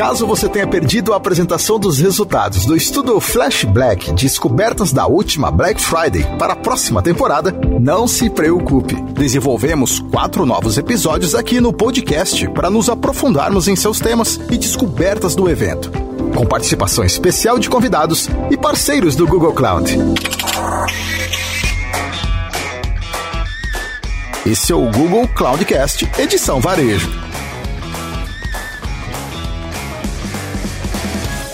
Caso você tenha perdido a apresentação dos resultados do estudo Flash Black Descobertas da última Black Friday para a próxima temporada, não se preocupe. Desenvolvemos quatro novos episódios aqui no podcast para nos aprofundarmos em seus temas e descobertas do evento, com participação especial de convidados e parceiros do Google Cloud. Esse é o Google Cloudcast, edição Varejo.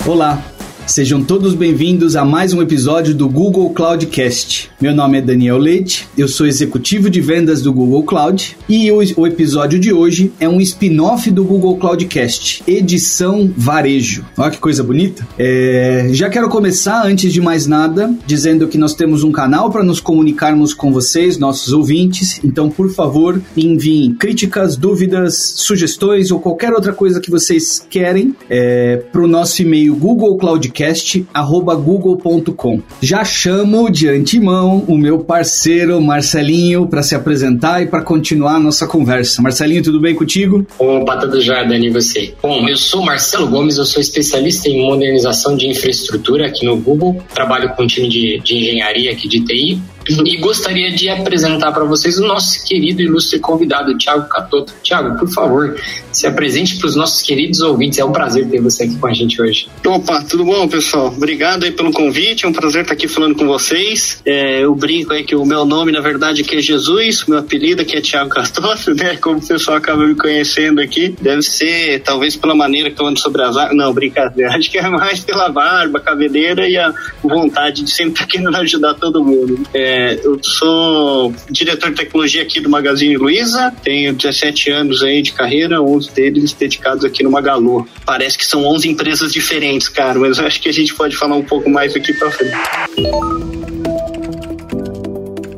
Olá, Sejam todos bem-vindos a mais um episódio do Google Cloudcast. Meu nome é Daniel Leite, eu sou executivo de vendas do Google Cloud e o, o episódio de hoje é um spin-off do Google Cloudcast, edição varejo. Olha que coisa bonita. É, já quero começar, antes de mais nada, dizendo que nós temos um canal para nos comunicarmos com vocês, nossos ouvintes. Então, por favor, enviem críticas, dúvidas, sugestões ou qualquer outra coisa que vocês querem é, para o nosso e-mail Google Cloudcast podcast@google.com. Já chamo de antemão o meu parceiro Marcelinho para se apresentar e para continuar a nossa conversa. Marcelinho, tudo bem contigo? Opa, tudo já, Dani, e você? Bom, eu sou Marcelo Gomes, eu sou especialista em modernização de infraestrutura aqui no Google, trabalho com um time de, de engenharia aqui de TI e gostaria de apresentar para vocês o nosso querido e ilustre convidado, Tiago Catoto. Tiago, por favor, se apresente para os nossos queridos ouvintes. É um prazer ter você aqui com a gente hoje. Opa, tudo bom, pessoal? Obrigado aí pelo convite. É um prazer estar aqui falando com vocês. É, eu brinco aí que o meu nome, na verdade, aqui é Jesus, meu apelido aqui é Tiago Catoto, né? Como o pessoal acaba me conhecendo aqui. Deve ser, talvez, pela maneira que eu ando sobre as. Não, brincadeira. Acho que é mais pela barba, cabeleira e a vontade de sempre estar querendo ajudar todo mundo. É, é, eu sou diretor de tecnologia aqui do Magazine Luiza, tenho 17 anos aí de carreira, 11 deles dedicados aqui no Magalu. Parece que são 11 empresas diferentes, cara, mas eu acho que a gente pode falar um pouco mais aqui para frente.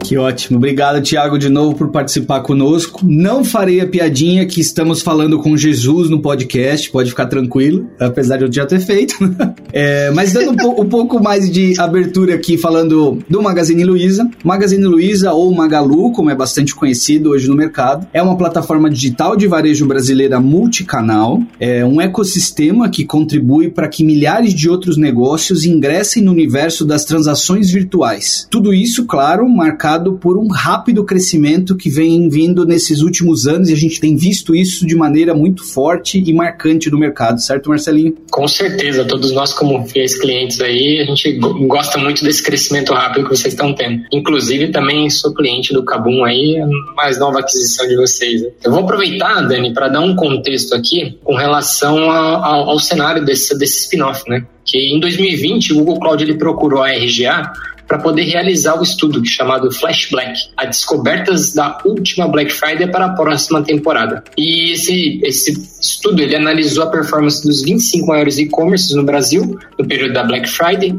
Que ótimo. Obrigado, Tiago, de novo por participar conosco. Não farei a piadinha que estamos falando com Jesus no podcast, pode ficar tranquilo, apesar de eu já ter feito. é, mas dando um, po um, pouco mais de abertura aqui, falando do Magazine Luiza. Magazine Luiza, ou Magalu, como é bastante conhecido hoje no mercado, é uma plataforma digital de varejo brasileira multicanal, é um ecossistema que contribui para que milhares de outros negócios ingressem no universo das transações virtuais. Tudo isso, claro, marcado marcado por um rápido crescimento que vem vindo nesses últimos anos e a gente tem visto isso de maneira muito forte e marcante no mercado, certo, Marcelinho? Com certeza, todos nós como fiéis clientes aí, a gente gosta muito desse crescimento rápido que vocês estão tendo. Inclusive também sou cliente do Cabum aí, mais nova aquisição de vocês. Eu vou aproveitar, Dani, para dar um contexto aqui com relação ao, ao cenário desse, desse spin-off, né? Que em 2020 o Google Cloud ele procurou a RGA para poder realizar o estudo chamado Flash Black, as descobertas da última Black Friday para a próxima temporada. E esse, esse estudo ele analisou a performance dos 25 maiores e-commerces no Brasil no período da Black Friday.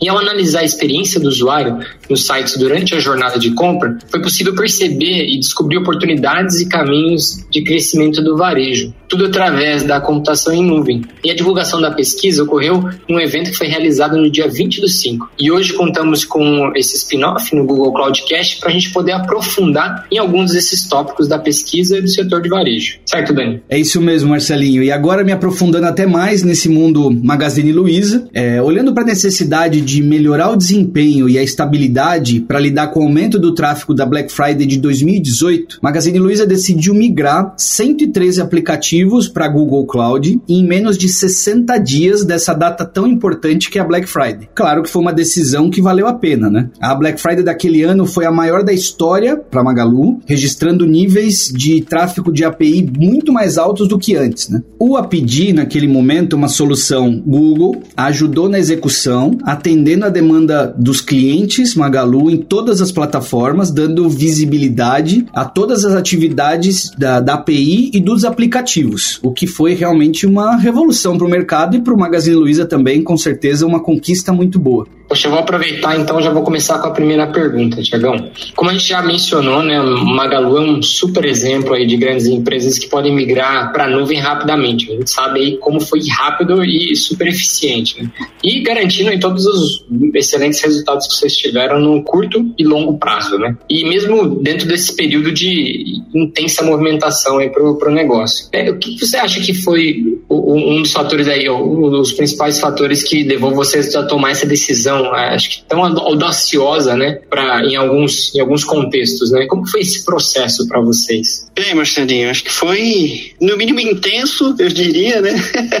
E ao analisar a experiência do usuário nos sites durante a jornada de compra, foi possível perceber e descobrir oportunidades e caminhos de crescimento do varejo, tudo através da computação em nuvem. E a divulgação da pesquisa ocorreu em um evento que foi realizado no dia 20 do 5. E hoje contamos com esse spin-off no Google Cloudcast para a gente poder aprofundar em alguns desses tópicos da pesquisa do setor de varejo. Certo, Dani? É isso mesmo, Marcelinho. E agora me aprofundando até mais nesse mundo Magazine Luiza, é, olhando para a necessidade de melhorar o desempenho e a estabilidade para lidar com o aumento do tráfego da Black Friday de 2018, Magazine Luiza decidiu migrar 113 aplicativos para Google Cloud em menos de 60 dias dessa data tão importante que é a Black Friday. Claro que foi uma decisão que valeu a a pena, né? A Black Friday daquele ano foi a maior da história para Magalu, registrando níveis de tráfego de API muito mais altos do que antes, né? O APD, naquele momento, uma solução Google, ajudou na execução, atendendo a demanda dos clientes Magalu em todas as plataformas, dando visibilidade a todas as atividades da, da API e dos aplicativos, o que foi realmente uma revolução para o mercado e para o Magazine Luiza também, com certeza, uma conquista muito boa. Poxa, eu vou aproveitar então, já vou começar com a primeira pergunta, Tiagão. Como a gente já mencionou, né, Magalu é um super exemplo aí de grandes empresas que podem migrar para a nuvem rapidamente. A gente sabe aí como foi rápido e super eficiente. Né? E garantindo aí todos os excelentes resultados que vocês tiveram no curto e longo prazo. Né? E mesmo dentro desse período de intensa movimentação para o negócio. É, o que você acha que foi um dos fatores aí, um dos principais fatores que levou vocês a tomar essa decisão, acho que tão audaciosa, né, para em alguns em alguns contextos, né? Como foi esse processo para vocês? Bem, Marcelinho, acho que foi no mínimo intenso, eu diria, né?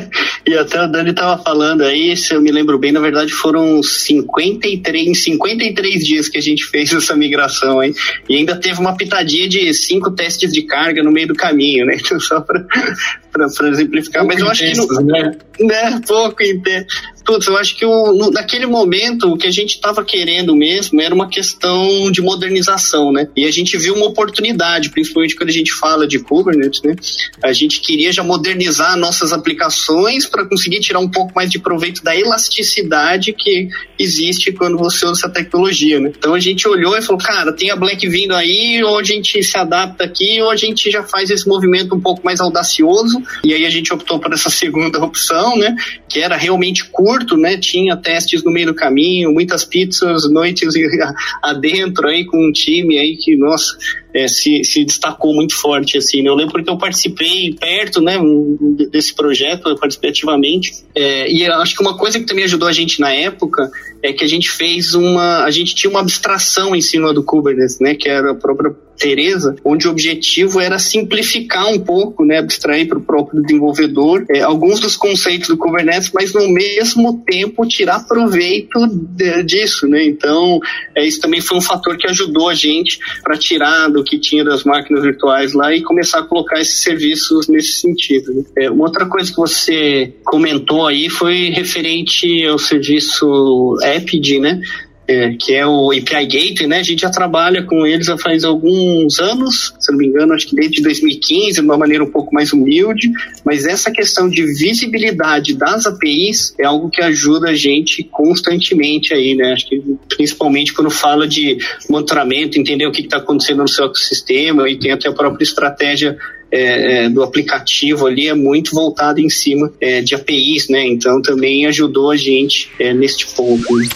e até o Dani estava falando aí, se eu me lembro bem, na verdade foram 53, 53 dias que a gente fez essa migração aí, e ainda teve uma pitadinha de cinco testes de carga no meio do caminho, né? Então, só para exemplificar, mas eu acho que. No, né? né? Pouco. Putz, eu acho que o, naquele momento o que a gente estava querendo mesmo era uma questão de modernização, né? E a gente viu uma oportunidade, principalmente quando a gente fala de Kubernetes, né? A gente queria já modernizar nossas aplicações para conseguir tirar um pouco mais de proveito da elasticidade que existe quando você usa essa tecnologia, né? Então a gente olhou e falou, cara, tem a Black vindo aí, ou a gente se adapta aqui, ou a gente já faz esse movimento um pouco mais audacioso. E aí a gente optou por essa segunda opção, né? Que era realmente curto curto, né? Tinha testes no meio do caminho, muitas pizzas, noites adentro aí com um time aí que, nossa, é, se, se destacou muito forte, assim, né? Eu lembro porque eu participei perto, né, desse projeto, eu participei ativamente, é, e acho que uma coisa que também ajudou a gente na época é que a gente fez uma, a gente tinha uma abstração em cima do Kubernetes, né, que era a própria Teresa, onde o objetivo era simplificar um pouco, né, abstrair para o próprio desenvolvedor é, alguns dos conceitos do Kubernetes, mas no mesmo tempo tirar proveito de, disso, né? Então, é, isso também foi um fator que ajudou a gente para tirar do que tinha das máquinas virtuais lá e começar a colocar esses serviços nesse sentido. Né? É, uma outra coisa que você comentou aí foi referente ao serviço EPID, né? É, que é o API Gateway, né? A gente já trabalha com eles há faz alguns anos, se não me engano, acho que desde 2015, de uma maneira um pouco mais humilde, mas essa questão de visibilidade das APIs é algo que ajuda a gente constantemente aí, né? Acho que principalmente quando fala de monitoramento, entender o que está acontecendo no seu ecossistema e tem até a própria estratégia é, é, do aplicativo ali é muito voltado em cima é, de APIs, né? Então também ajudou a gente é, neste ponto. Né?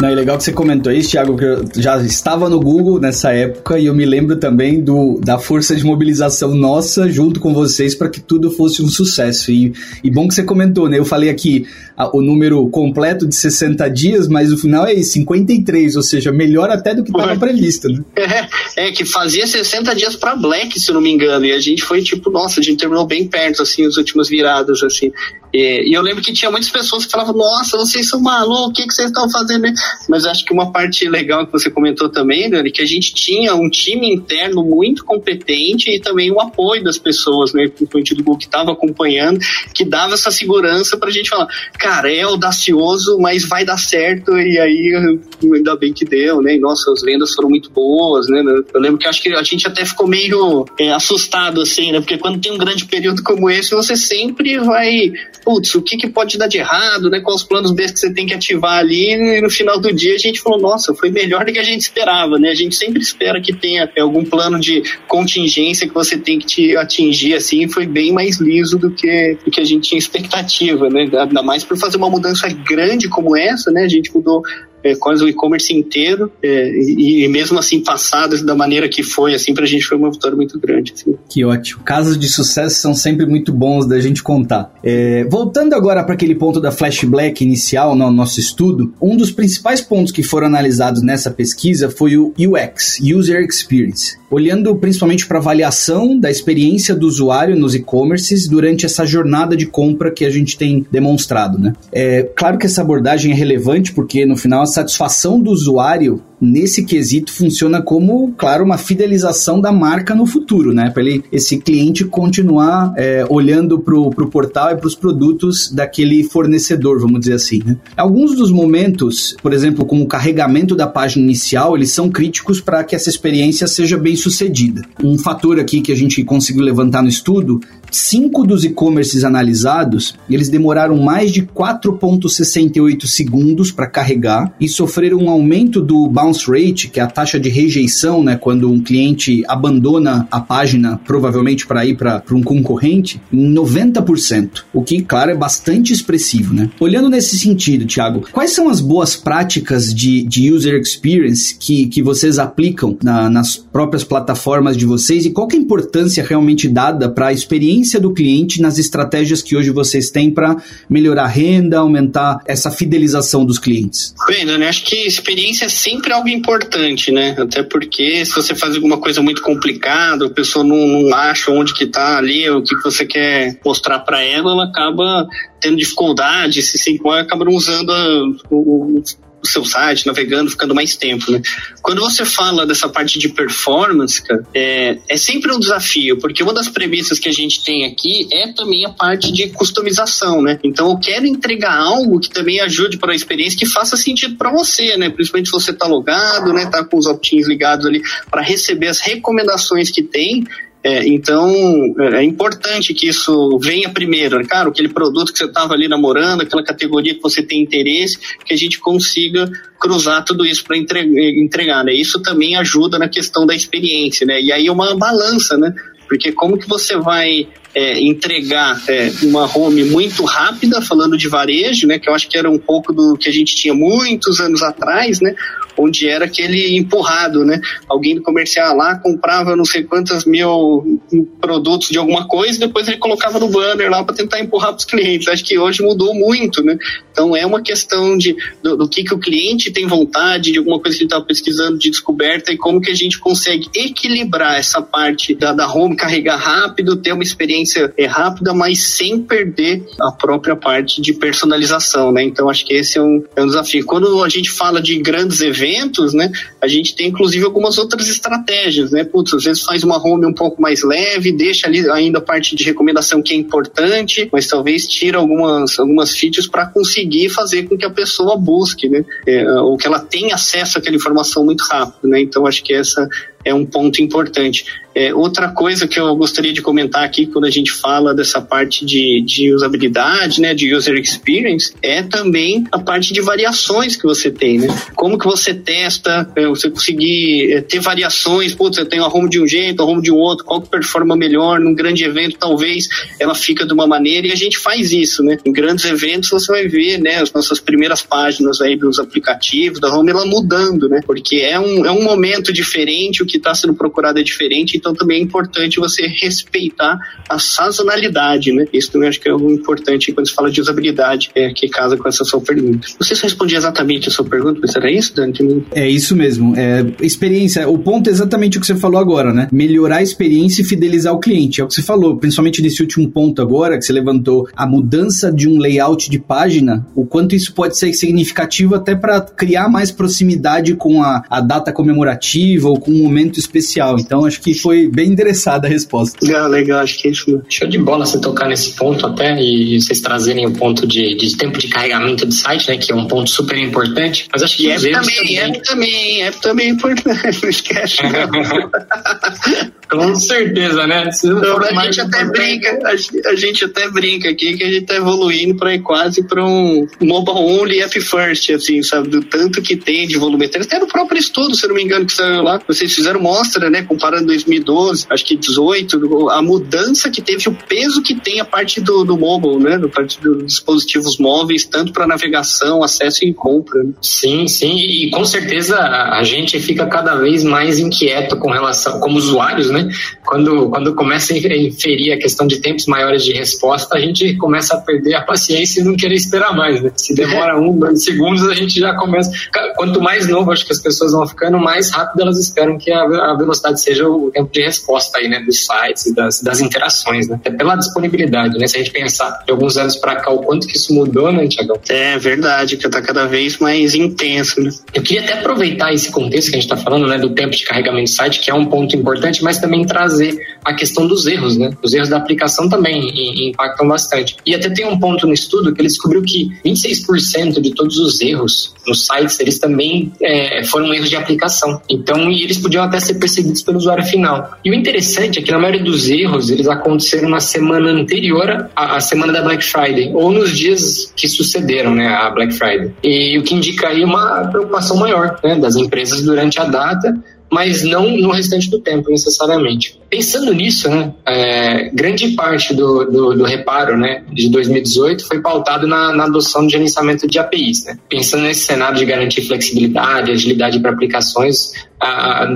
Não, é legal que você comentou isso, Thiago, que eu já estava no Google nessa época e eu me lembro também do, da força de mobilização nossa junto com vocês para que tudo fosse um sucesso. E, e bom que você comentou, né? Eu falei aqui a, o número completo de 60 dias, mas o final é 53, ou seja, melhor até do que estava previsto, né? É, é, que fazia 60 dias para Black, se eu não me engano, e a gente foi tipo, nossa, a gente terminou bem perto, assim, as últimas viradas, assim. E, e eu lembro que tinha muitas pessoas que falavam, nossa, vocês são malucos, o que, que vocês estão fazendo? Mas acho que uma parte legal que você comentou também, Dani, que a gente tinha um time interno muito competente e também o apoio das pessoas, né, principalmente do Google que estava acompanhando, que dava essa segurança para a gente falar, cara, é audacioso, mas vai dar certo, e aí ainda bem que deu, né? E nossa, as vendas foram muito boas, né? Eu lembro que acho que a gente até ficou meio é, assustado, assim, né? Porque quando tem um grande período como esse, você sempre vai, putz, o que, que pode dar de errado, né? Quais os planos B que você tem que ativar ali, e no final do dia a gente falou, nossa, foi melhor do que a gente esperava, né? A gente sempre espera que tenha algum plano de contingência que você tem que te atingir, assim, foi bem mais liso do que, do que a gente tinha expectativa, né? Ainda mais por fazer uma mudança grande como essa, né? A gente mudou é, quase o e-commerce inteiro é, e, e, mesmo assim passado da maneira que foi assim para a gente foi uma vitória muito grande assim. que ótimo. Casos de sucesso são sempre muito bons da gente contar. É, voltando agora para aquele ponto da Flash Black inicial no nosso estudo um dos principais pontos que foram analisados nessa pesquisa foi o UX User Experience olhando principalmente para avaliação da experiência do usuário nos e-commerces durante essa jornada de compra que a gente tem demonstrado né? É claro que essa abordagem é relevante porque no final satisfação do usuário nesse quesito funciona como, claro, uma fidelização da marca no futuro, né? Para esse cliente continuar é, olhando para o portal e para os produtos daquele fornecedor, vamos dizer assim. Né? Alguns dos momentos, por exemplo, como o carregamento da página inicial, eles são críticos para que essa experiência seja bem sucedida. Um fator aqui que a gente conseguiu levantar no estudo cinco dos e-commerces analisados, eles demoraram mais de 4.68 segundos para carregar e sofreram um aumento do bounce bounce rate, que é a taxa de rejeição, né, quando um cliente abandona a página, provavelmente para ir para um concorrente, em 90%, o que, claro, é bastante expressivo. Né? Olhando nesse sentido, Thiago, quais são as boas práticas de, de user experience que, que vocês aplicam na, nas próprias plataformas de vocês e qual é a importância realmente dada para a experiência do cliente nas estratégias que hoje vocês têm para melhorar a renda, aumentar essa fidelização dos clientes? Bem, Dani, acho que experiência é sempre algo importante, né? Até porque se você faz alguma coisa muito complicada, a pessoa não, não acha onde que tá ali, o que, que você quer mostrar para ela, ela acaba tendo dificuldade, se se acaba não usando a, o, o seu site, navegando, ficando mais tempo, né? Quando você fala dessa parte de performance, cara, é, é sempre um desafio, porque uma das premissas que a gente tem aqui é também a parte de customização, né? Então eu quero entregar algo que também ajude para a experiência, que faça sentido para você, né? Principalmente se você tá logado, né? Tá com os opt-ins ligados ali para receber as recomendações que tem, é, então, é, é importante que isso venha primeiro. Né? Cara, aquele produto que você estava ali namorando, aquela categoria que você tem interesse, que a gente consiga cruzar tudo isso para entregar, né? Isso também ajuda na questão da experiência, né? E aí é uma balança, né? Porque como que você vai é, entregar é, uma home muito rápida, falando de varejo, né? Que eu acho que era um pouco do que a gente tinha muitos anos atrás, né? Onde era aquele empurrado, né? Alguém do comercial lá comprava não sei quantas mil produtos de alguma coisa e depois ele colocava no banner lá para tentar empurrar para os clientes. Acho que hoje mudou muito, né? Então é uma questão de do, do que, que o cliente tem vontade, de alguma coisa que ele está pesquisando de descoberta e como que a gente consegue equilibrar essa parte da, da home, carregar rápido, ter uma experiência é, rápida, mas sem perder a própria parte de personalização, né? Então acho que esse é um, é um desafio. Quando a gente fala de grandes eventos eventos, né, a gente tem inclusive algumas outras estratégias, né? Putz, às vezes faz uma home um pouco mais leve, deixa ali ainda a parte de recomendação que é importante, mas talvez tira algumas, algumas features para conseguir fazer com que a pessoa busque, né? É, ou que ela tenha acesso àquela informação muito rápido, né? Então acho que essa é um ponto importante. É, outra coisa que eu gostaria de comentar aqui quando a gente fala dessa parte de, de usabilidade, né, de user experience, é também a parte de variações que você tem, né? Como que você testa, é, você conseguir é, ter variações, putz, eu tenho a home de um jeito, a home de um outro, qual que performa melhor, num grande evento talvez ela fica de uma maneira e a gente faz isso, né? Em grandes eventos você vai ver, né, as nossas primeiras páginas aí dos aplicativos, da home, ela mudando, né? Porque é um, é um momento diferente, o que está sendo procurado é diferente, então também é importante você respeitar a sazonalidade, né? Isso também acho que é algo importante quando se fala de usabilidade, é, que casa com essa sua pergunta. Não sei exatamente a sua pergunta, mas era isso, Dani? É isso mesmo. É, experiência, o ponto é exatamente o que você falou agora, né? Melhorar a experiência e fidelizar o cliente. É o que você falou, principalmente nesse último ponto agora, que você levantou, a mudança de um layout de página, o quanto isso pode ser significativo até para criar mais proximidade com a, a data comemorativa ou com um momento momento especial. Então acho que foi bem endereçada a resposta. Legal, legal, acho que é isso. Show de bola você tocar nesse ponto até e vocês trazerem o ponto de, de tempo de carregamento do site, né? Que é um ponto super importante. Mas acho que e app também, também, app também, app também é importante, não esquece. Com certeza, né? Então, a gente até brinca, a, a, gente até brinca aqui que a gente tá evoluindo para ir quase para um mobile only app first, assim, sabe? Do tanto que tem de volumetria. Até no próprio estudo, se eu não me engano, que saiu lá, vocês fizeram mostra, né, comparando 2012, acho que 18, a mudança que teve, o peso que tem a parte do, do mobile, né, do parte dos dispositivos móveis, tanto para navegação, acesso e compra. Né? Sim, sim, e com certeza a gente fica cada vez mais inquieto com relação, como usuários, né, quando, quando começa a inferir a questão de tempos maiores de resposta, a gente começa a perder a paciência e não querer esperar mais, né? Se demora um, dois segundos, a gente já começa. Quanto mais novo acho que as pessoas vão ficando, mais rápido elas esperam que a velocidade seja o tempo de resposta aí, né, dos sites e das, das interações, né? É pela disponibilidade, né? Se a gente pensar de alguns anos para cá, o quanto que isso mudou, né, Tiagão? É verdade, que está cada vez mais intenso, né? Eu queria até aproveitar esse contexto que a gente está falando, né, do tempo de carregamento do site, que é um ponto importante, mas também também trazer a questão dos erros, né? Os erros da aplicação também impactam bastante. E até tem um ponto no estudo que ele descobriu que 26% de todos os erros nos sites, eles também é, foram erros de aplicação. Então, e eles podiam até ser percebidos pelo usuário final. E o interessante é que na maioria dos erros, eles aconteceram na semana anterior à, à semana da Black Friday, ou nos dias que sucederam, né, a Black Friday. E o que indica aí uma preocupação maior, né, das empresas durante a data, mas não no restante do tempo necessariamente. Pensando nisso, né, é, grande parte do, do, do, reparo né, de 2018 foi pautado na, na, adoção de gerenciamento de APIs. Né? Pensando nesse cenário de garantir flexibilidade, agilidade para aplicações,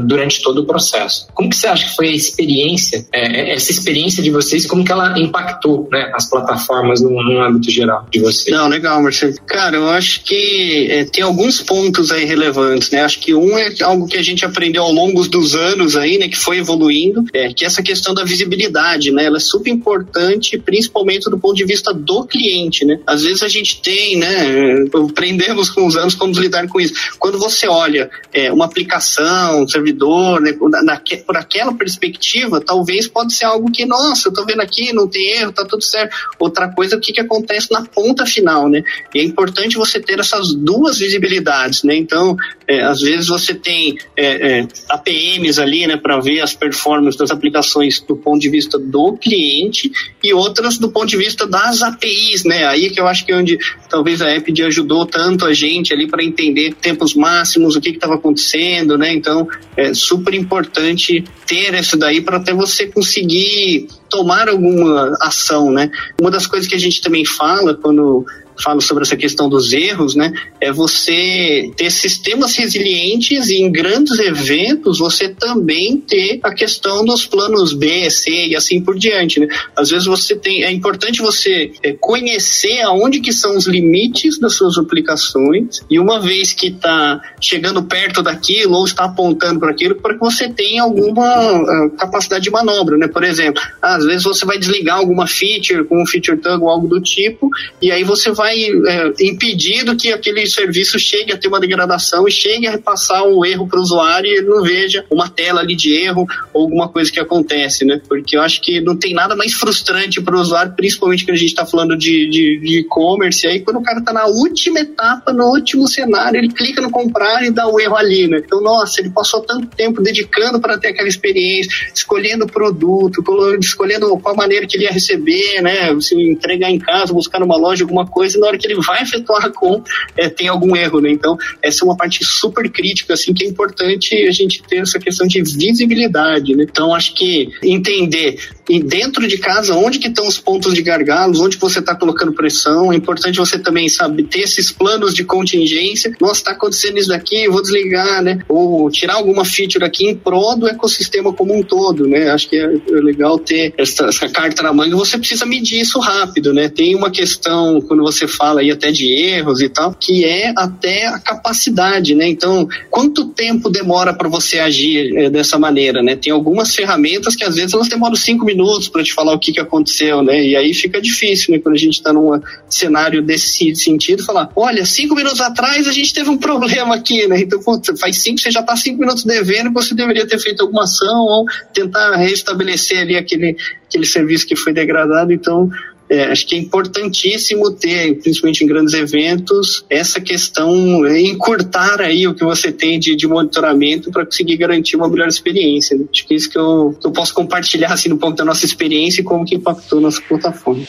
durante todo o processo. Como que você acha que foi a experiência, é, essa experiência de vocês, como que ela impactou né, as plataformas no, no âmbito geral de vocês? Não, legal, Marcelo. Cara, eu acho que é, tem alguns pontos aí relevantes, né? Acho que um é algo que a gente aprendeu ao longo dos anos aí, né, que foi evoluindo, é que essa questão da visibilidade, né, ela é super importante, principalmente do ponto de vista do cliente, né? Às vezes a gente tem, né, aprendemos com os anos como lidar com isso. Quando você olha é, uma aplicação servidor, né, na, por aquela perspectiva, talvez pode ser algo que, nossa, eu tô vendo aqui, não tem erro, tá tudo certo. Outra coisa, o que, que acontece na ponta final, né? E é importante você ter essas duas visibilidades, né? Então, é, às vezes você tem é, é, APMs ali, né, para ver as performances das aplicações do ponto de vista do cliente e outras do ponto de vista das APIs, né? Aí que eu acho que é onde talvez a App ajudou tanto a gente ali para entender tempos máximos, o que estava acontecendo, né? Então, é super importante ter isso daí para até você conseguir tomar alguma ação, né? Uma das coisas que a gente também fala quando falo sobre essa questão dos erros, né? É você ter sistemas resilientes e em grandes eventos você também ter a questão dos planos B, C e assim por diante, né? Às vezes você tem, é importante você é, conhecer aonde que são os limites das suas aplicações e uma vez que está chegando perto daquilo ou está apontando para aquilo, para que você tenha alguma uh, capacidade de manobra, né? Por exemplo, às vezes você vai desligar alguma feature com um feature tag ou algo do tipo e aí você vai é, impedir que aquele serviço chegue a ter uma degradação e chegue a repassar um erro para o usuário e ele não veja uma tela ali de erro ou alguma coisa que acontece, né? Porque eu acho que não tem nada mais frustrante para o usuário, principalmente quando a gente está falando de e-commerce, aí quando o cara está na última etapa, no último cenário, ele clica no comprar e dá o erro ali, né? Então, nossa, ele passou tanto tempo dedicando para ter aquela experiência, escolhendo o produto, escolhendo qual maneira que ele ia receber, né? Se entregar em casa, buscar numa loja alguma coisa, na hora que ele vai efetuar a compra, é, tem algum erro, né? Então, essa é uma parte super crítica, assim, que é importante a gente ter essa questão de visibilidade, né? Então, acho que entender e dentro de casa, onde que estão os pontos de gargalos, onde você está colocando pressão, é importante você também, sabe, ter esses planos de contingência, nossa, está acontecendo isso daqui, vou desligar, né? Ou tirar alguma feature aqui em prol do ecossistema como um todo, né? Acho que é, é legal ter essa, essa carta na manga, você precisa medir isso rápido, né? Tem uma questão, quando você fala aí até de erros e tal, que é até a capacidade, né? Então, quanto tempo demora para você agir é, dessa maneira, né? Tem algumas ferramentas que às vezes elas demoram cinco minutos para te falar o que, que aconteceu, né? E aí fica difícil, né? Quando a gente está num cenário desse sentido, falar, olha, cinco minutos atrás a gente teve um problema aqui, né? Então, putz, faz cinco, você já está cinco minutos devendo, você deveria ter feito alguma ação ou tentar restabelecer ali aquele, aquele serviço que foi degradado. Então, é, acho que é importantíssimo ter, principalmente em grandes eventos, essa questão, é, encurtar aí o que você tem de, de monitoramento para conseguir garantir uma melhor experiência. Né? Acho que é isso que eu, que eu posso compartilhar assim, no ponto da nossa experiência e como que impactou nossa plataforma.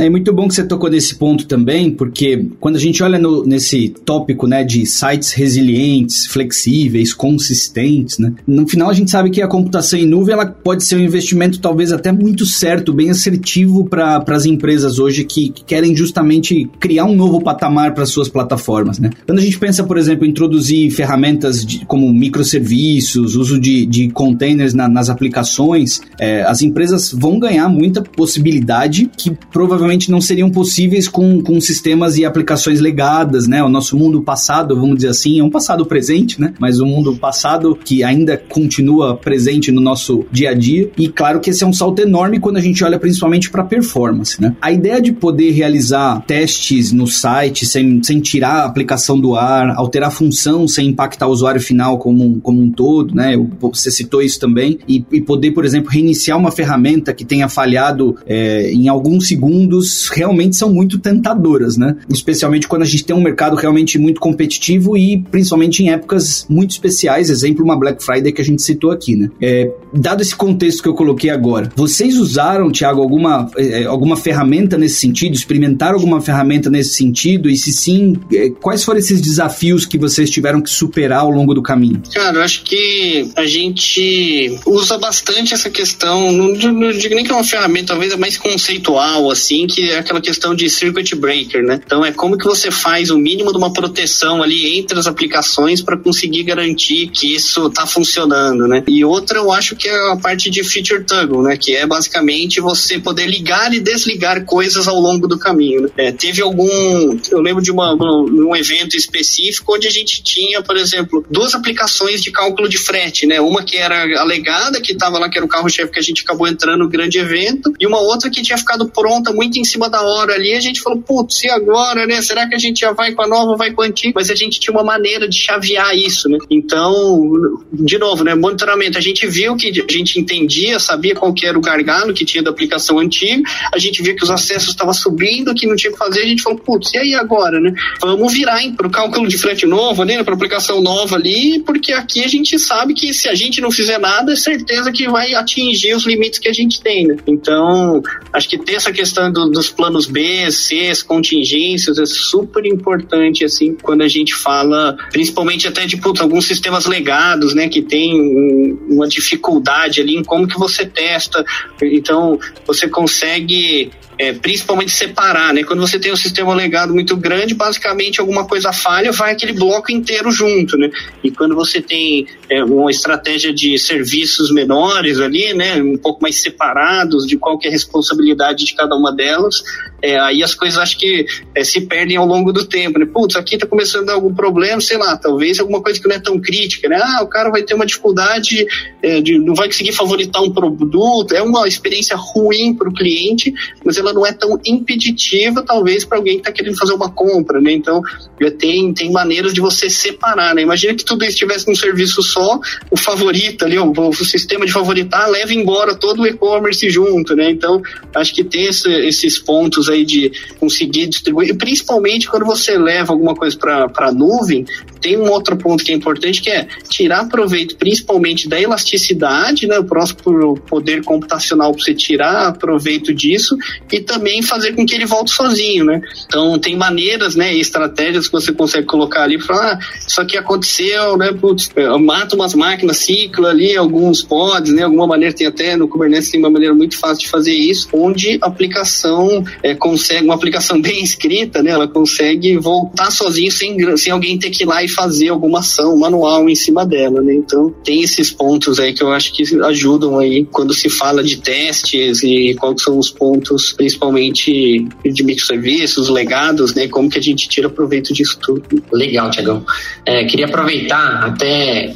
É muito bom que você tocou nesse ponto também, porque quando a gente olha no, nesse tópico né, de sites resilientes, flexíveis, consistentes, né, no final a gente sabe que a computação em nuvem ela pode ser um investimento talvez até muito certo, bem assertivo para as empresas hoje que, que, querem justamente criar um novo patamar para suas plataformas. Né? Quando a gente pensa, por exemplo, em introduzir ferramentas de, como microserviços, uso de, de containers na, nas aplicações, é, as empresas vão ganhar muita possibilidade que provavelmente provavelmente não seriam possíveis com, com sistemas e aplicações legadas, né? O nosso mundo passado, vamos dizer assim, é um passado presente, né? Mas o mundo passado que ainda continua presente no nosso dia a dia. E claro que esse é um salto enorme quando a gente olha principalmente para performance, né? A ideia de poder realizar testes no site sem, sem tirar a aplicação do ar, alterar a função sem impactar o usuário final como, como um todo, né? Você citou isso também. E, e poder, por exemplo, reiniciar uma ferramenta que tenha falhado é, em alguns segundos realmente são muito tentadoras, né? Especialmente quando a gente tem um mercado realmente muito competitivo e principalmente em épocas muito especiais, exemplo uma Black Friday que a gente citou aqui, né? É, dado esse contexto que eu coloquei agora, vocês usaram, Thiago, alguma, é, alguma ferramenta nesse sentido? Experimentaram alguma ferramenta nesse sentido? E se sim, é, quais foram esses desafios que vocês tiveram que superar ao longo do caminho? Cara, eu acho que a gente usa bastante essa questão, não, não digo nem que é uma ferramenta, talvez é mais conceitual, assim, que é aquela questão de circuit breaker, né? Então é como que você faz o mínimo de uma proteção ali entre as aplicações para conseguir garantir que isso está funcionando, né? E outra eu acho que é a parte de feature toggle, né? Que é basicamente você poder ligar e desligar coisas ao longo do caminho. Né? É, teve algum, eu lembro de uma, um evento específico onde a gente tinha, por exemplo, duas aplicações de cálculo de frete, né? Uma que era alegada, que estava lá, que era o carro-chefe que a gente acabou entrando no grande evento, e uma outra que tinha ficado pronta muito em cima da hora ali. A gente falou, putz, e agora, né? Será que a gente já vai com a nova, vai com a antiga? Mas a gente tinha uma maneira de chavear isso, né? Então, de novo, né? Monitoramento. A gente viu que a gente entendia, sabia qual que era o gargalo que tinha da aplicação antiga, a gente via que os acessos estavam subindo, que não tinha o que fazer, a gente falou, putz, e aí agora, né? Vamos virar para o cálculo de frete novo, né? Para aplicação nova ali, porque aqui a gente sabe que se a gente não fizer nada, é certeza que vai atingir os limites que a gente tem, né? Então, acho que ter essa questão do, dos planos B, C, as contingências é super importante, assim, quando a gente fala, principalmente até de putz, alguns sistemas legados, né, que tem uma dificuldade ali em como que você testa. Então, você consegue é, principalmente separar, né? Quando você tem um sistema legado muito grande, basicamente alguma coisa falha, vai aquele bloco inteiro junto, né? E quando você tem é, uma estratégia de serviços menores ali, né? Um pouco mais separados de qual é a responsabilidade de cada uma delas, é, aí as coisas acho que é, se perdem ao longo do tempo, né? Putz, aqui tá começando a dar algum problema, sei lá, talvez alguma coisa que não é tão crítica, né? Ah, o cara vai ter uma dificuldade, é, de, não vai conseguir favoritar um produto, é uma experiência ruim para o cliente, mas ela não é tão impeditiva, talvez, para alguém que está querendo fazer uma compra, né? Então, tem, tem maneiras de você separar, né? Imagina que tudo estivesse num serviço só, o favorito ali, o, o sistema de favoritar leva embora todo o e-commerce junto, né? Então, acho que tem esse, esses pontos aí de conseguir distribuir, e principalmente quando você leva alguma coisa para a nuvem, tem um outro ponto que é importante que é tirar proveito principalmente da elasticidade, né, o próximo poder computacional para você tirar proveito disso e também fazer com que ele volte sozinho, né? Então tem maneiras, né, estratégias que você consegue colocar ali para ah, isso aqui aconteceu, né, putz, mata umas máquinas, ciclo ali alguns pods, né, alguma maneira tem até no Kubernetes tem uma maneira muito fácil de fazer isso, onde a aplicação é, consegue uma aplicação bem escrita, né, ela consegue voltar sozinho sem, sem alguém ter que ir lá e fazer alguma ação manual em cima dela, né? Então tem esses pontos aí que eu acho que ajudam aí quando se fala de testes e quais são os pontos, principalmente de microserviços, legados, né? Como que a gente tira proveito disso tudo. Legal, Tiagão. É, queria aproveitar até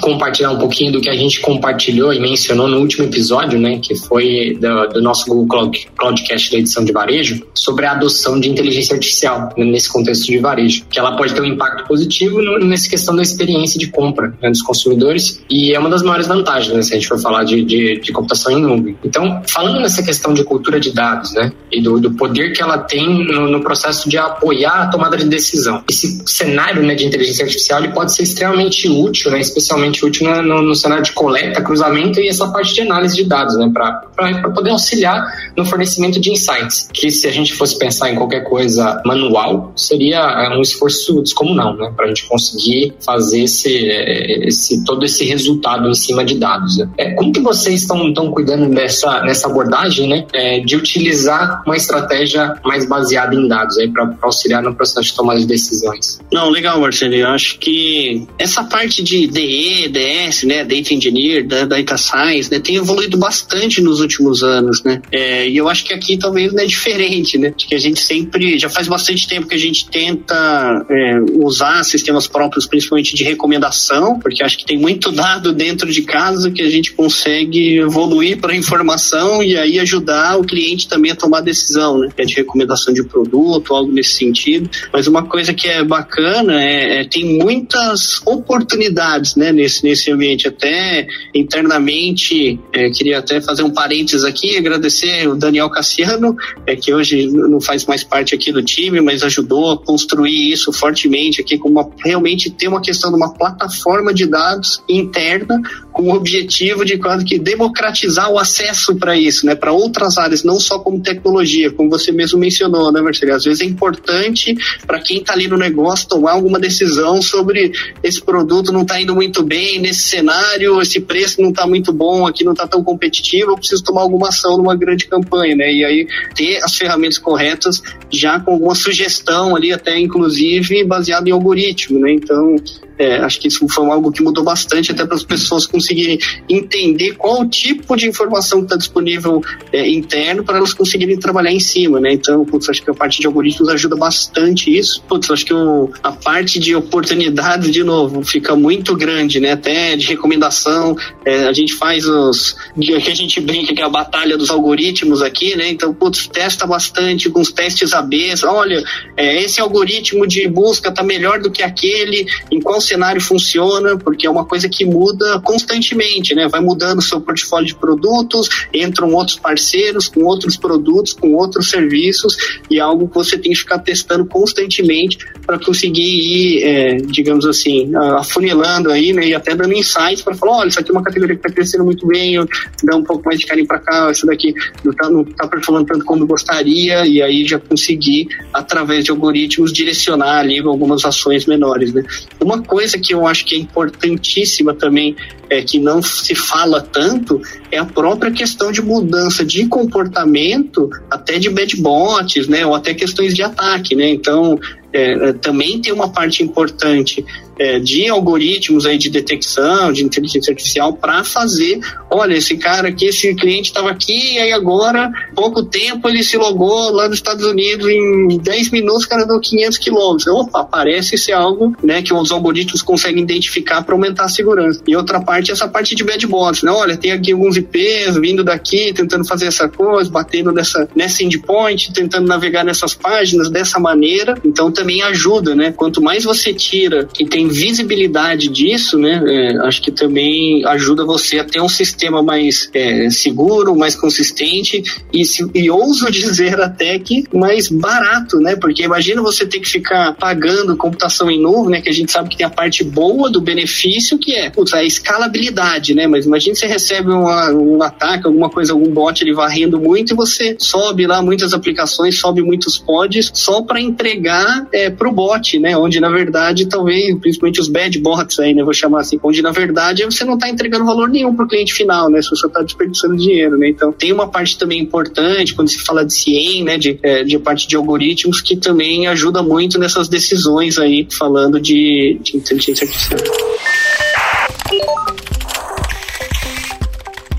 compartilhar um pouquinho do que a gente compartilhou e mencionou no último episódio, né, que foi do, do nosso Google Cloud, Cloudcast da edição de varejo, sobre a adoção de inteligência artificial né, nesse contexto de varejo, que ela pode ter um impacto positivo nessa questão da experiência de compra né, dos consumidores e é uma das maiores vantagens, né, se a gente for falar de, de, de, computação em nuvem. Então, falando nessa questão de cultura de dados, né, e do, do poder que ela tem no, no, processo de apoiar a tomada de decisão, esse cenário, né, de inteligência artificial ele pode ser extremamente útil, né, especialmente extremamente útil no, no, cenário de coleta, cruzamento e essa parte de análise de dados, né, para poder auxiliar no fornecimento de insights, que se a gente fosse pensar em qualquer coisa manual, seria é, um esforço descomunal, né, para a gente conseguir fazer esse, é, esse, todo esse resultado em cima de dados. É, como que vocês estão cuidando dessa, nessa abordagem, né, é, de utilizar uma estratégia mais baseada em dados para auxiliar no processo de tomada de decisões? Não, legal, Marcelo. Eu acho que essa parte de DE DE, DS, né, Data Engineer, Data Science, né, tem evoluído bastante nos últimos anos, né? É, e eu acho que aqui talvez não é diferente, né? Que a gente sempre, já faz bastante tempo que a gente tenta é, usar sistemas próprios, principalmente de recomendação, porque acho que tem muito dado dentro de casa que a gente consegue evoluir para informação e aí ajudar o cliente também a tomar decisão, né? Que é de recomendação de produto, algo nesse sentido. Mas uma coisa que é bacana é, é tem muitas oportunidades, né? Nesse, nesse ambiente. Até internamente, é, queria até fazer um parênteses aqui, agradecer o Daniel Cassiano, é, que hoje não faz mais parte aqui do time, mas ajudou a construir isso fortemente aqui, como uma, realmente ter uma questão de uma plataforma de dados interna com o objetivo de quase que democratizar o acesso para isso, né, para outras áreas, não só como tecnologia, como você mesmo mencionou, né, Marcelo? Às vezes é importante para quem está ali no negócio tomar alguma decisão sobre esse produto não está indo muito bem nesse cenário, esse preço não está muito bom, aqui não está tão competitivo, eu preciso tomar alguma ação numa grande campanha, né? E aí ter as ferramentas corretas já com alguma sugestão ali, até inclusive baseado em algoritmo, né? Então é, acho que isso foi algo que mudou bastante até para as pessoas conseguirem entender qual o tipo de informação que está disponível é, interno para elas conseguirem trabalhar em cima, né? Então, putz, acho que a parte de algoritmos ajuda bastante isso. Putz, acho que o, a parte de oportunidades, de novo, fica muito grande, né? Até de recomendação, é, a gente faz os... que a gente brinca que é a batalha dos algoritmos aqui, né? Então, putz, testa bastante com os testes AB, olha, é, esse algoritmo de busca está melhor do que aquele, em qual cenário funciona, porque é uma coisa que muda constantemente, né? Vai mudando o seu portfólio de produtos, entram outros parceiros com outros produtos, com outros serviços, e é algo que você tem que ficar testando constantemente para conseguir ir, é, digamos assim, afunilando aí, né? Até dando insights para falar, olha, isso aqui é uma categoria que está crescendo muito bem, dá um pouco mais de carinho para cá, isso daqui não está tá performando tanto como gostaria, e aí já conseguir, através de algoritmos, direcionar ali algumas ações menores, né? Uma coisa que eu acho que é importantíssima também, é, que não se fala tanto, é a própria questão de mudança de comportamento, até de bad bots, né, ou até questões de ataque, né. Então, é, é também tem uma parte importante é, de algoritmos aí de detecção, de inteligência artificial, para fazer, olha, esse cara aqui, esse cliente estava aqui, e aí agora, pouco tempo, ele se logou lá nos Estados Unidos, em 10 minutos o cara deu 500 quilômetros. Opa, parece ser algo né, que os algoritmos conseguem identificar para aumentar a segurança. E outra parte, essa parte de bad bots, né? Olha, tem aqui alguns IPs vindo daqui, tentando fazer essa coisa, batendo nessa, nessa endpoint, tentando navegar nessas páginas dessa maneira. Então também ajuda, né? Quanto mais você tira e tem visibilidade disso, né, é, acho que também ajuda você a ter um sistema mais é, seguro, mais consistente e, se, e ouso dizer até que mais barato, né? Porque imagina você ter que ficar pagando computação em nuvem, né? Que a gente sabe que tem a parte boa do benefício, que é putz, a escalabilidade, né? Mas imagina você recebe uma, um ataque, alguma coisa, algum bot ele varrendo muito e você sobe lá muitas aplicações, sobe muitos pods só para entregar é, para o bot, né? Onde na verdade talvez, principalmente os bad bots aí, né? Vou chamar assim, onde na verdade você não está entregando valor nenhum para o cliente final, né? Você está desperdiçando dinheiro, né? Então tem uma parte também importante quando se fala de CIEM, né? De, é, de parte de algoritmos que também ajuda muito nessas decisões aí, falando de, de inteligência artificial.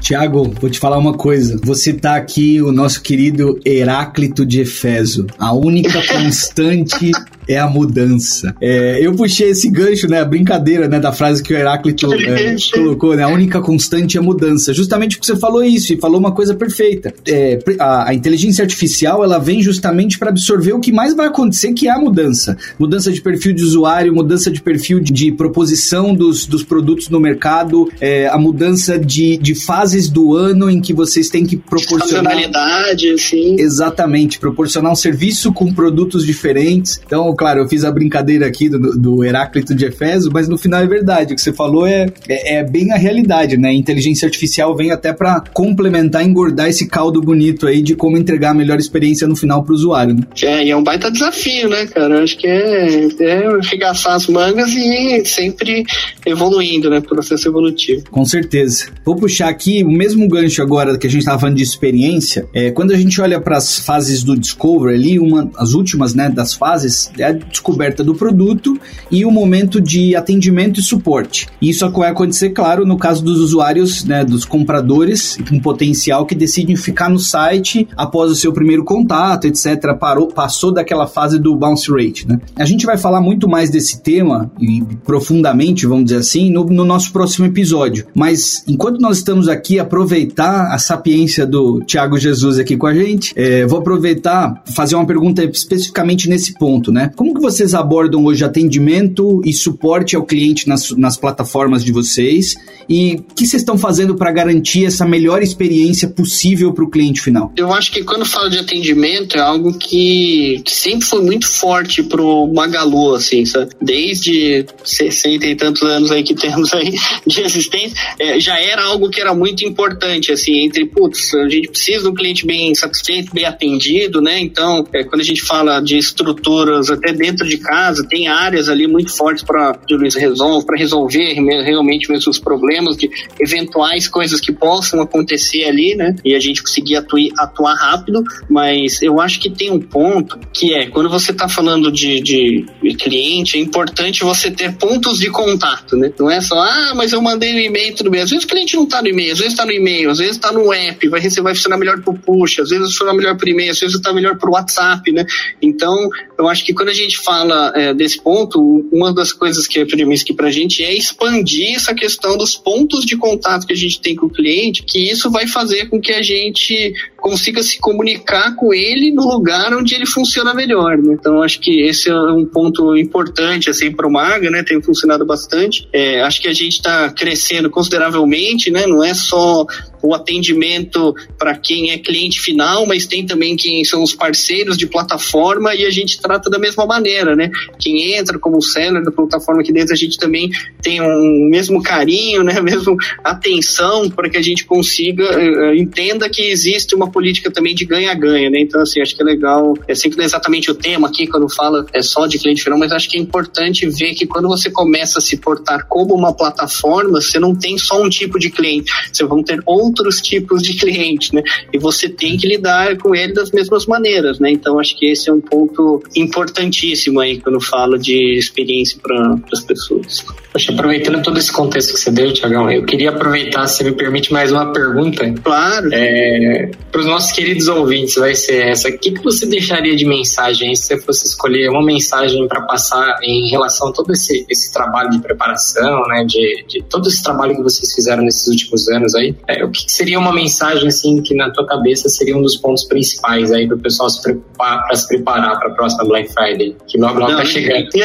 Tiago, vou te falar uma coisa. Você tá aqui o nosso querido Heráclito de Efeso, a única constante é a mudança. É, eu puxei esse gancho, né, a brincadeira, né, da frase que o Heráclito é, colocou, né, a única constante é a mudança. Justamente porque você falou isso e falou uma coisa perfeita. É, a, a, inteligência artificial, ela vem justamente para absorver o que mais vai acontecer, que é a mudança. Mudança de perfil de usuário, mudança de perfil de, de proposição dos, dos produtos no mercado, é, a mudança de, de fases do ano em que vocês têm que proporcionar... Sim. Exatamente, proporcionar um serviço com produtos diferentes. Então, claro, eu fiz a brincadeira aqui do, do Heráclito de Efésio, mas no final é verdade. O que você falou é, é, é bem a realidade, né? Inteligência artificial vem até para complementar, engordar esse caldo bonito aí de como entregar a melhor experiência no final para o usuário. Né? É, e é um baita desafio, né, cara? Acho que é, é arregaçar as mangas e sempre evoluindo, né? Processo evolutivo. Com certeza. Vou puxar aqui o mesmo gancho agora que a gente estava falando de experiência. É, quando a gente olha para as fases do Discover ali, uma, as últimas, né, das fases, a descoberta do produto e o momento de atendimento e suporte. Isso vai acontecer, claro, no caso dos usuários, né, dos compradores com potencial que decidem ficar no site após o seu primeiro contato, etc. Parou, passou daquela fase do bounce rate. Né? A gente vai falar muito mais desse tema e profundamente, vamos dizer assim, no, no nosso próximo episódio. Mas enquanto nós estamos aqui, aproveitar a sapiência do Tiago Jesus aqui com a gente, é, vou aproveitar fazer uma pergunta especificamente nesse ponto, né? Como que vocês abordam hoje atendimento e suporte ao cliente nas, nas plataformas de vocês? E o que vocês estão fazendo para garantir essa melhor experiência possível para o cliente final? Eu acho que quando falo de atendimento é algo que sempre foi muito forte pro Magalu, assim, sabe? Desde 60 e tantos anos aí que temos aí de existência, é, já era algo que era muito importante, assim, entre, putz, a gente precisa de um cliente bem satisfeito, bem atendido, né? Então, é, quando a gente fala de estruturas até dentro de casa, tem áreas ali muito fortes para resolve, para resolver realmente mesmo os problemas de eventuais coisas que possam acontecer ali, né? E a gente conseguir atuar, atuar rápido, mas eu acho que tem um ponto que é quando você está falando de, de, cliente, é importante você ter pontos de contato, né? Não é só, ah, mas eu mandei um e-mail, tudo bem. Às vezes o cliente não está no e-mail, às vezes está no e-mail, às vezes está no app, vai vai funcionar melhor pro push, às vezes vai funcionar melhor pro e-mail, às vezes está melhor pro WhatsApp, né? Então, eu acho que quando a gente fala é, desse ponto, uma das coisas que é premissa aqui pra gente é expandir essa questão dos pontos de contato que a gente tem com o cliente, que isso vai fazer com que a gente consiga se comunicar com ele no lugar onde ele funciona melhor, né? Então acho que esse é um ponto importante assim para o Maga, né? Tem funcionado bastante. É, acho que a gente está crescendo consideravelmente, né? Não é só o atendimento para quem é cliente final, mas tem também quem são os parceiros de plataforma e a gente trata da mesma maneira, né? Quem entra como seller da plataforma aqui dentro, a gente também tem um mesmo carinho, né? Mesmo atenção para que a gente consiga, uh, entenda que existe uma política também de ganha-ganha, né? Então, assim, acho que é legal, é sempre exatamente o tema aqui, quando fala é só de cliente final, mas acho que é importante ver que quando você começa a se portar como uma plataforma, você não tem só um tipo de cliente, você vão ter outros tipos de clientes, né? E você tem que lidar com ele das mesmas maneiras, né? Então, acho que esse é um ponto importantíssimo aí quando falo de experiência para as pessoas. Poxa, aproveitando todo esse contexto que você deu, Tiagão, eu queria aproveitar, se me permite, mais uma pergunta. Claro. É, para os nossos queridos ouvintes, vai ser essa. O que, que você deixaria de mensagem se você fosse escolher uma mensagem para passar em relação a todo esse, esse trabalho de preparação, né, de, de todo esse trabalho que vocês fizeram nesses últimos anos aí? É, o que, que, seria uma mensagem, assim, que na tua cabeça seria um dos pontos principais aí para o pessoal se preparar, para se preparar para a próxima Black Friday, que logo Não, tá chegando?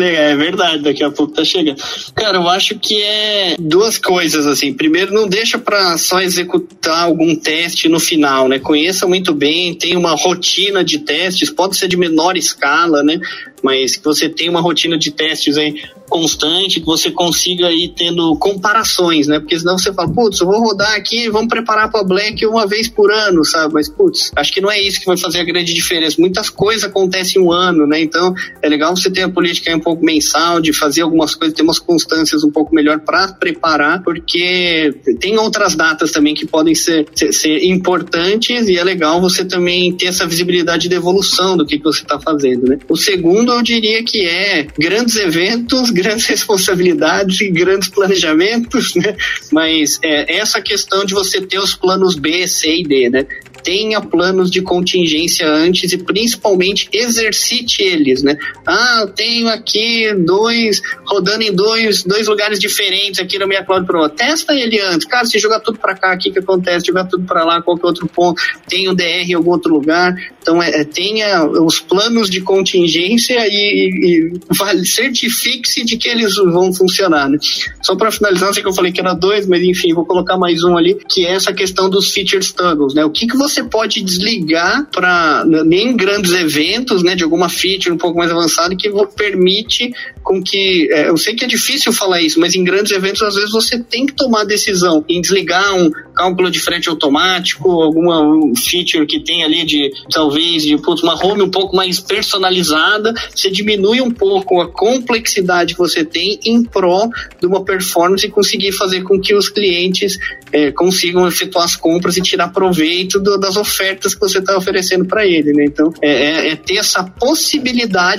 É, é verdade, daqui a pouco tá chegando. Cara, eu acho que é duas coisas, assim. Primeiro, não deixa para só executar algum teste no final, né? Conheça muito bem, tem uma rotina de testes, pode ser de menor escala, né? Mas que você tenha uma rotina de testes aí constante, que você consiga ir tendo comparações, né? Porque senão você fala, putz, eu vou rodar aqui, vamos preparar para Black uma vez por ano, sabe? Mas, putz, acho que não é isso que vai fazer a grande diferença. Muitas coisas acontecem em um ano, né? Então, é legal você ter a política um pouco mensal, de fazer algumas coisas, ter umas constâncias um pouco melhor para preparar, porque tem outras datas também que podem ser, ser, ser, importantes e é legal você também ter essa visibilidade de evolução do que, que você está fazendo, né? O segundo, eu diria que é grandes eventos, grandes responsabilidades e grandes planejamentos, né? Mas é, essa questão de você ter os planos B, C e D, né? tenha planos de contingência antes e principalmente exercite eles, né? Ah, eu tenho aqui dois, rodando em dois, dois lugares diferentes aqui na minha Cloud Pro. Testa ele antes. Cara, se jogar tudo para cá, o que acontece? Jogar tudo para lá, qualquer outro ponto, tem o DR em algum outro lugar. Então, é, é tenha os planos de contingência e, e certifique-se de que eles vão funcionar, né? Só para finalizar, sei que eu falei que era dois, mas enfim, vou colocar mais um ali, que é essa questão dos feature struggles, né? O que que você pode desligar para nem grandes eventos, né, de alguma feature um pouco mais avançada que permite com que é, eu sei que é difícil falar isso, mas em grandes eventos às vezes você tem que tomar decisão em desligar um cálculo de frente automático, alguma feature que tem ali de talvez de putz, uma home um pouco mais personalizada, você diminui um pouco a complexidade que você tem em pró de uma performance e conseguir fazer com que os clientes é, consigam efetuar as compras e tirar proveito do, das ofertas que você está oferecendo para ele, né? Então, é, é, é ter essa possibilidade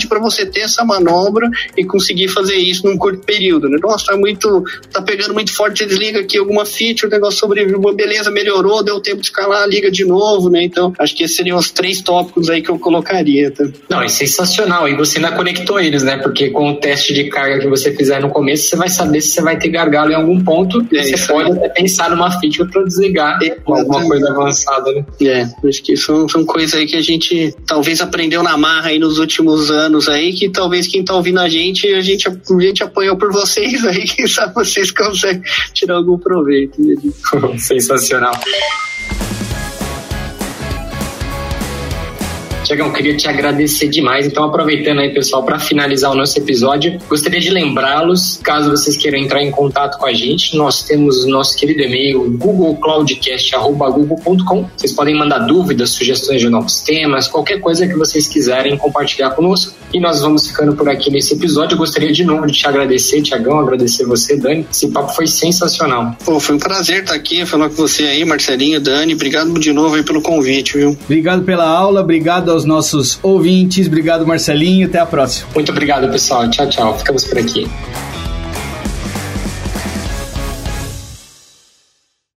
para você ter essa manobra e conseguir fazer isso num curto período, né? Nossa, tá muito, tá pegando muito forte, desliga aqui alguma feature, o negócio sobreviveu, beleza, melhorou, deu tempo de escalar, liga de novo, né? Então, acho que esses seriam os três tópicos aí que eu colocaria, tá? Não, é sensacional. E você ainda conectou eles, né? Porque com o teste de carga que você fizer no começo, você vai saber se você vai ter gargalo em algum ponto. É, e você pode até pensar numa feature para desligar é, alguma coisa avançada, né? É, acho que são, são coisas aí que a gente talvez aprendeu na marra aí nos últimos anos aí, que talvez quem tá ouvindo a gente, a gente, a gente apanhou por vocês aí, quem sabe vocês conseguem tirar algum proveito. Né? Sensacional. Tiagão, queria te agradecer demais. Então, aproveitando aí, pessoal, para finalizar o nosso episódio, gostaria de lembrá-los, caso vocês queiram entrar em contato com a gente, nós temos o nosso querido e-mail googlecloudcast.google.com. Vocês podem mandar dúvidas, sugestões de novos temas, qualquer coisa que vocês quiserem compartilhar conosco. E nós vamos ficando por aqui nesse episódio. Eu gostaria de novo de te agradecer, Tiagão, agradecer você, Dani. Esse papo foi sensacional. Pô, foi um prazer estar aqui, falar com você aí, Marcelinho, Dani. Obrigado de novo aí pelo convite, viu? Obrigado pela aula, obrigado aos nossos ouvintes. Obrigado, Marcelinho. Até a próxima. Muito obrigado, pessoal. Tchau, tchau. Ficamos por aqui.